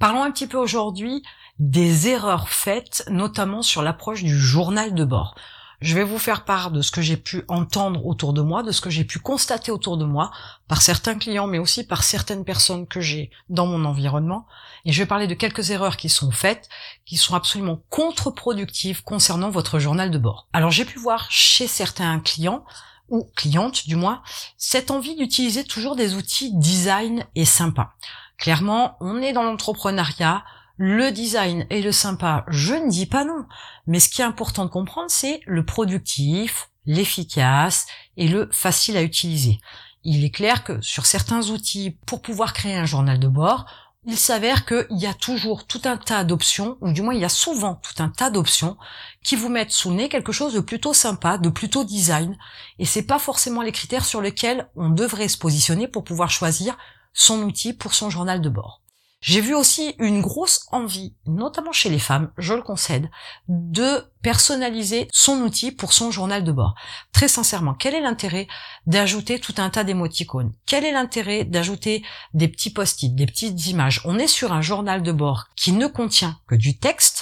Parlons un petit peu aujourd'hui des erreurs faites, notamment sur l'approche du journal de bord. Je vais vous faire part de ce que j'ai pu entendre autour de moi, de ce que j'ai pu constater autour de moi, par certains clients, mais aussi par certaines personnes que j'ai dans mon environnement. Et je vais parler de quelques erreurs qui sont faites, qui sont absolument contre-productives concernant votre journal de bord. Alors j'ai pu voir chez certains clients, ou clientes du moins, cette envie d'utiliser toujours des outils design et sympa. Clairement, on est dans l'entrepreneuriat, le design et le sympa, je ne dis pas non. Mais ce qui est important de comprendre, c'est le productif, l'efficace et le facile à utiliser. Il est clair que sur certains outils, pour pouvoir créer un journal de bord, il s'avère qu'il y a toujours tout un tas d'options, ou du moins il y a souvent tout un tas d'options qui vous mettent sous nez quelque chose de plutôt sympa, de plutôt design, et c'est pas forcément les critères sur lesquels on devrait se positionner pour pouvoir choisir son outil pour son journal de bord. J'ai vu aussi une grosse envie, notamment chez les femmes, je le concède, de personnaliser son outil pour son journal de bord. Très sincèrement, quel est l'intérêt d'ajouter tout un tas d'émoticônes? Quel est l'intérêt d'ajouter des petits post-it, des petites images? On est sur un journal de bord qui ne contient que du texte,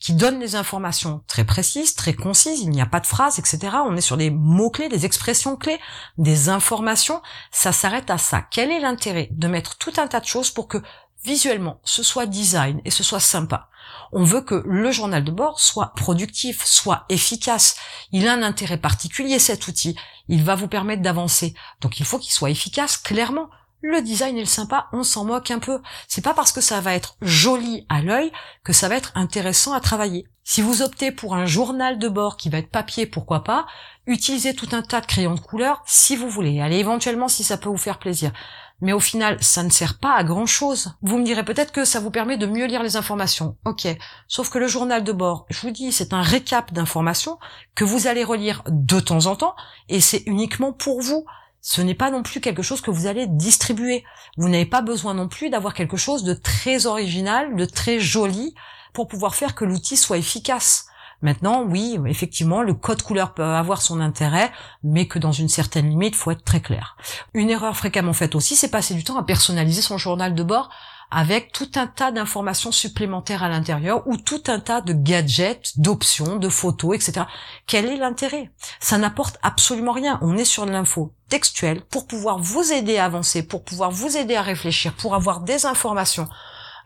qui donne des informations très précises, très concises, il n'y a pas de phrases, etc. On est sur des mots-clés, des expressions clés, des informations. Ça s'arrête à ça. Quel est l'intérêt de mettre tout un tas de choses pour que visuellement, ce soit design et ce soit sympa? On veut que le journal de bord soit productif, soit efficace. Il a un intérêt particulier cet outil. Il va vous permettre d'avancer. Donc il faut qu'il soit efficace, clairement. Le design et le sympa, on s'en moque un peu. C'est pas parce que ça va être joli à l'œil que ça va être intéressant à travailler. Si vous optez pour un journal de bord qui va être papier, pourquoi pas, utilisez tout un tas de crayons de couleur si vous voulez. Allez, éventuellement si ça peut vous faire plaisir mais au final, ça ne sert pas à grand chose. Vous me direz peut-être que ça vous permet de mieux lire les informations. Ok. Sauf que le journal de bord, je vous dis, c'est un récap d'informations que vous allez relire de temps en temps, et c'est uniquement pour vous. Ce n'est pas non plus quelque chose que vous allez distribuer. Vous n'avez pas besoin non plus d'avoir quelque chose de très original, de très joli, pour pouvoir faire que l'outil soit efficace. Maintenant, oui, effectivement, le code couleur peut avoir son intérêt, mais que dans une certaine limite, faut être très clair. Une erreur fréquemment faite aussi, c'est passer du temps à personnaliser son journal de bord avec tout un tas d'informations supplémentaires à l'intérieur ou tout un tas de gadgets, d'options, de photos, etc. Quel est l'intérêt? Ça n'apporte absolument rien. On est sur l'info textuelle pour pouvoir vous aider à avancer, pour pouvoir vous aider à réfléchir, pour avoir des informations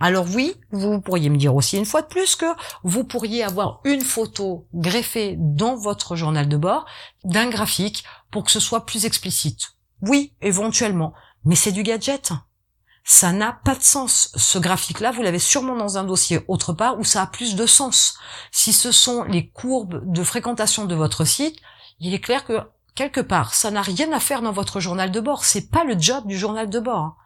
alors oui, vous pourriez me dire aussi une fois de plus que vous pourriez avoir une photo greffée dans votre journal de bord d'un graphique pour que ce soit plus explicite. Oui, éventuellement, mais c'est du gadget. Ça n'a pas de sens. Ce graphique-là, vous l'avez sûrement dans un dossier autre part où ça a plus de sens. Si ce sont les courbes de fréquentation de votre site, il est clair que quelque part, ça n'a rien à faire dans votre journal de bord. C'est pas le job du journal de bord.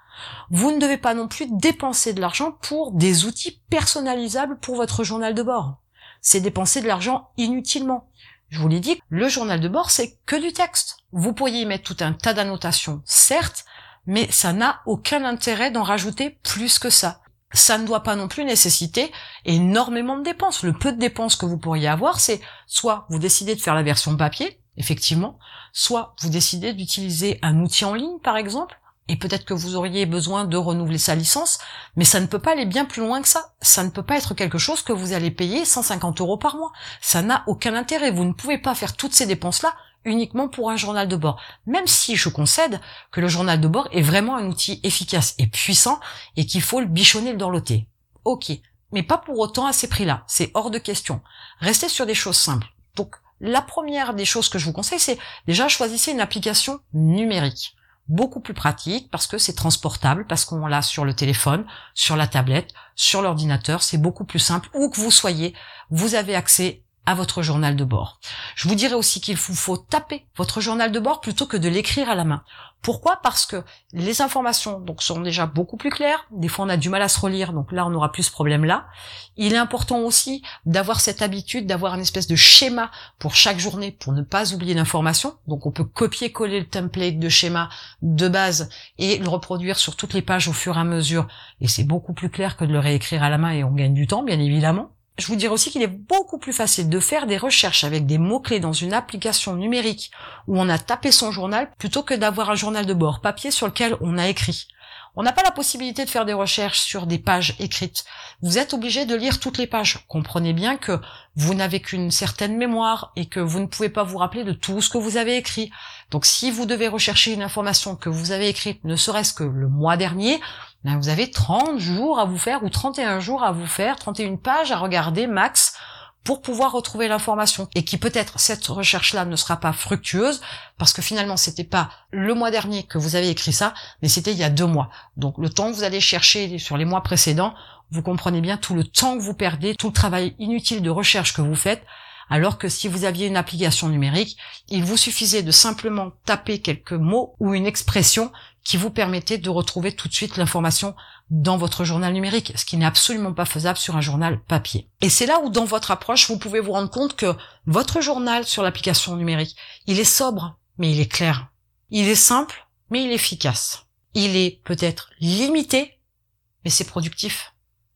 Vous ne devez pas non plus dépenser de l'argent pour des outils personnalisables pour votre journal de bord. C'est dépenser de l'argent inutilement. Je vous l'ai dit, le journal de bord, c'est que du texte. Vous pourriez y mettre tout un tas d'annotations, certes, mais ça n'a aucun intérêt d'en rajouter plus que ça. Ça ne doit pas non plus nécessiter énormément de dépenses. Le peu de dépenses que vous pourriez avoir, c'est soit vous décidez de faire la version papier, effectivement, soit vous décidez d'utiliser un outil en ligne, par exemple, et peut-être que vous auriez besoin de renouveler sa licence, mais ça ne peut pas aller bien plus loin que ça. Ça ne peut pas être quelque chose que vous allez payer 150 euros par mois. Ça n'a aucun intérêt. Vous ne pouvez pas faire toutes ces dépenses-là uniquement pour un journal de bord. Même si je concède que le journal de bord est vraiment un outil efficace et puissant et qu'il faut le bichonner le dorloter. Ok. Mais pas pour autant à ces prix-là. C'est hors de question. Restez sur des choses simples. Donc, la première des choses que je vous conseille, c'est déjà choisissez une application numérique beaucoup plus pratique parce que c'est transportable, parce qu'on l'a sur le téléphone, sur la tablette, sur l'ordinateur, c'est beaucoup plus simple. Où que vous soyez, vous avez accès à votre journal de bord. Je vous dirais aussi qu'il vous faut taper votre journal de bord plutôt que de l'écrire à la main. Pourquoi? Parce que les informations donc sont déjà beaucoup plus claires. Des fois, on a du mal à se relire, donc là, on n'aura plus ce problème-là. Il est important aussi d'avoir cette habitude, d'avoir une espèce de schéma pour chaque journée, pour ne pas oublier d'informations. Donc, on peut copier-coller le template de schéma de base et le reproduire sur toutes les pages au fur et à mesure. Et c'est beaucoup plus clair que de le réécrire à la main et on gagne du temps, bien évidemment. Je vous dirais aussi qu'il est beaucoup plus facile de faire des recherches avec des mots-clés dans une application numérique où on a tapé son journal plutôt que d'avoir un journal de bord papier sur lequel on a écrit. On n'a pas la possibilité de faire des recherches sur des pages écrites. Vous êtes obligé de lire toutes les pages. Comprenez bien que vous n'avez qu'une certaine mémoire et que vous ne pouvez pas vous rappeler de tout ce que vous avez écrit. Donc si vous devez rechercher une information que vous avez écrite, ne serait-ce que le mois dernier, vous avez 30 jours à vous faire ou 31 jours à vous faire, 31 pages à regarder max pour pouvoir retrouver l'information et qui peut-être cette recherche-là ne sera pas fructueuse parce que finalement c'était pas le mois dernier que vous avez écrit ça, mais c'était il y a deux mois. Donc le temps que vous allez chercher sur les mois précédents, vous comprenez bien tout le temps que vous perdez, tout le travail inutile de recherche que vous faites, alors que si vous aviez une application numérique, il vous suffisait de simplement taper quelques mots ou une expression qui vous permettait de retrouver tout de suite l'information dans votre journal numérique, ce qui n'est absolument pas faisable sur un journal papier. Et c'est là où dans votre approche, vous pouvez vous rendre compte que votre journal sur l'application numérique, il est sobre, mais il est clair. Il est simple, mais il est efficace. Il est peut-être limité, mais c'est productif.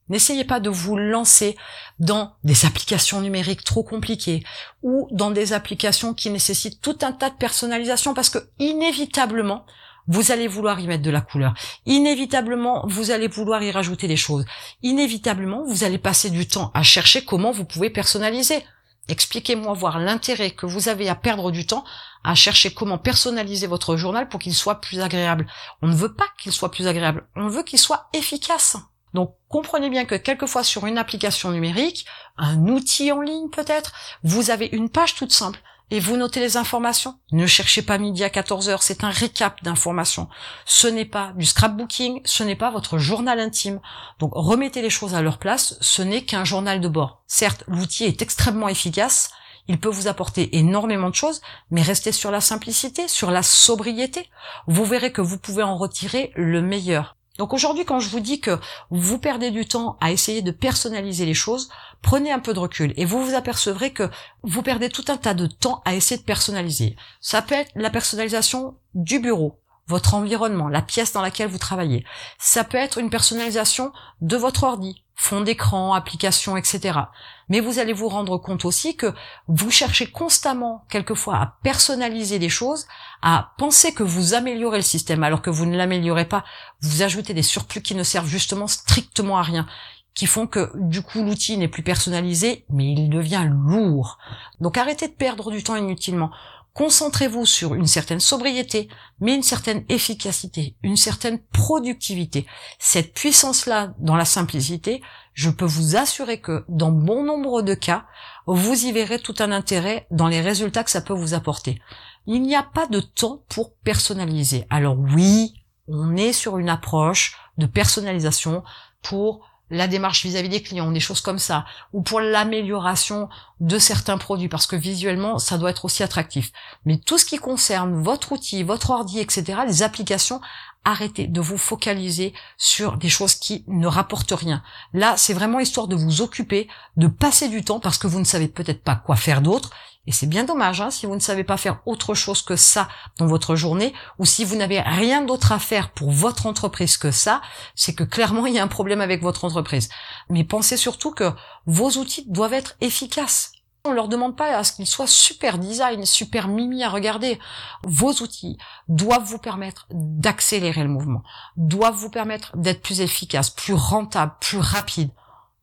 N'essayez pas de vous lancer dans des applications numériques trop compliquées ou dans des applications qui nécessitent tout un tas de personnalisation parce que inévitablement, vous allez vouloir y mettre de la couleur. Inévitablement, vous allez vouloir y rajouter des choses. Inévitablement, vous allez passer du temps à chercher comment vous pouvez personnaliser. Expliquez-moi voir l'intérêt que vous avez à perdre du temps à chercher comment personnaliser votre journal pour qu'il soit plus agréable. On ne veut pas qu'il soit plus agréable, on veut qu'il soit efficace. Donc comprenez bien que quelquefois sur une application numérique, un outil en ligne peut-être, vous avez une page toute simple et vous notez les informations? Ne cherchez pas midi à 14 heures, c'est un récap d'informations. Ce n'est pas du scrapbooking, ce n'est pas votre journal intime. Donc remettez les choses à leur place, ce n'est qu'un journal de bord. Certes, l'outil est extrêmement efficace, il peut vous apporter énormément de choses, mais restez sur la simplicité, sur la sobriété. Vous verrez que vous pouvez en retirer le meilleur. Donc aujourd'hui, quand je vous dis que vous perdez du temps à essayer de personnaliser les choses, prenez un peu de recul et vous vous apercevrez que vous perdez tout un tas de temps à essayer de personnaliser. Ça peut être la personnalisation du bureau, votre environnement, la pièce dans laquelle vous travaillez. Ça peut être une personnalisation de votre ordi, fond d'écran, application, etc. Mais vous allez vous rendre compte aussi que vous cherchez constamment, quelquefois, à personnaliser des choses, à penser que vous améliorez le système alors que vous ne l'améliorez pas. Vous ajoutez des surplus qui ne servent justement strictement à rien qui font que du coup l'outil n'est plus personnalisé, mais il devient lourd. Donc arrêtez de perdre du temps inutilement. Concentrez-vous sur une certaine sobriété, mais une certaine efficacité, une certaine productivité. Cette puissance-là dans la simplicité, je peux vous assurer que dans bon nombre de cas, vous y verrez tout un intérêt dans les résultats que ça peut vous apporter. Il n'y a pas de temps pour personnaliser. Alors oui, on est sur une approche de personnalisation pour la démarche vis-à-vis des clients, des choses comme ça, ou pour l'amélioration de certains produits, parce que visuellement, ça doit être aussi attractif. Mais tout ce qui concerne votre outil, votre ordi, etc., les applications, arrêtez de vous focaliser sur des choses qui ne rapportent rien. Là, c'est vraiment histoire de vous occuper, de passer du temps, parce que vous ne savez peut-être pas quoi faire d'autre, et c'est bien dommage hein, si vous ne savez pas faire autre chose que ça dans votre journée, ou si vous n'avez rien d'autre à faire pour votre entreprise que ça, c'est que clairement il y a un problème avec votre entreprise. Mais pensez surtout que vos outils doivent être efficaces. On leur demande pas à ce qu'ils soient super design, super mimi à regarder. Vos outils doivent vous permettre d'accélérer le mouvement, doivent vous permettre d'être plus efficace, plus rentable, plus rapide.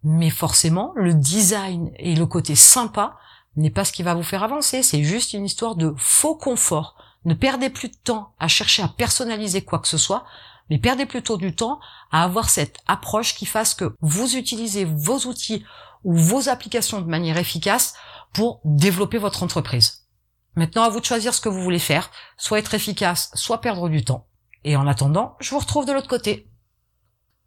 Mais forcément, le design et le côté sympa n'est pas ce qui va vous faire avancer, c'est juste une histoire de faux confort. Ne perdez plus de temps à chercher à personnaliser quoi que ce soit, mais perdez plutôt du temps à avoir cette approche qui fasse que vous utilisez vos outils ou vos applications de manière efficace pour développer votre entreprise. Maintenant, à vous de choisir ce que vous voulez faire, soit être efficace, soit perdre du temps. Et en attendant, je vous retrouve de l'autre côté.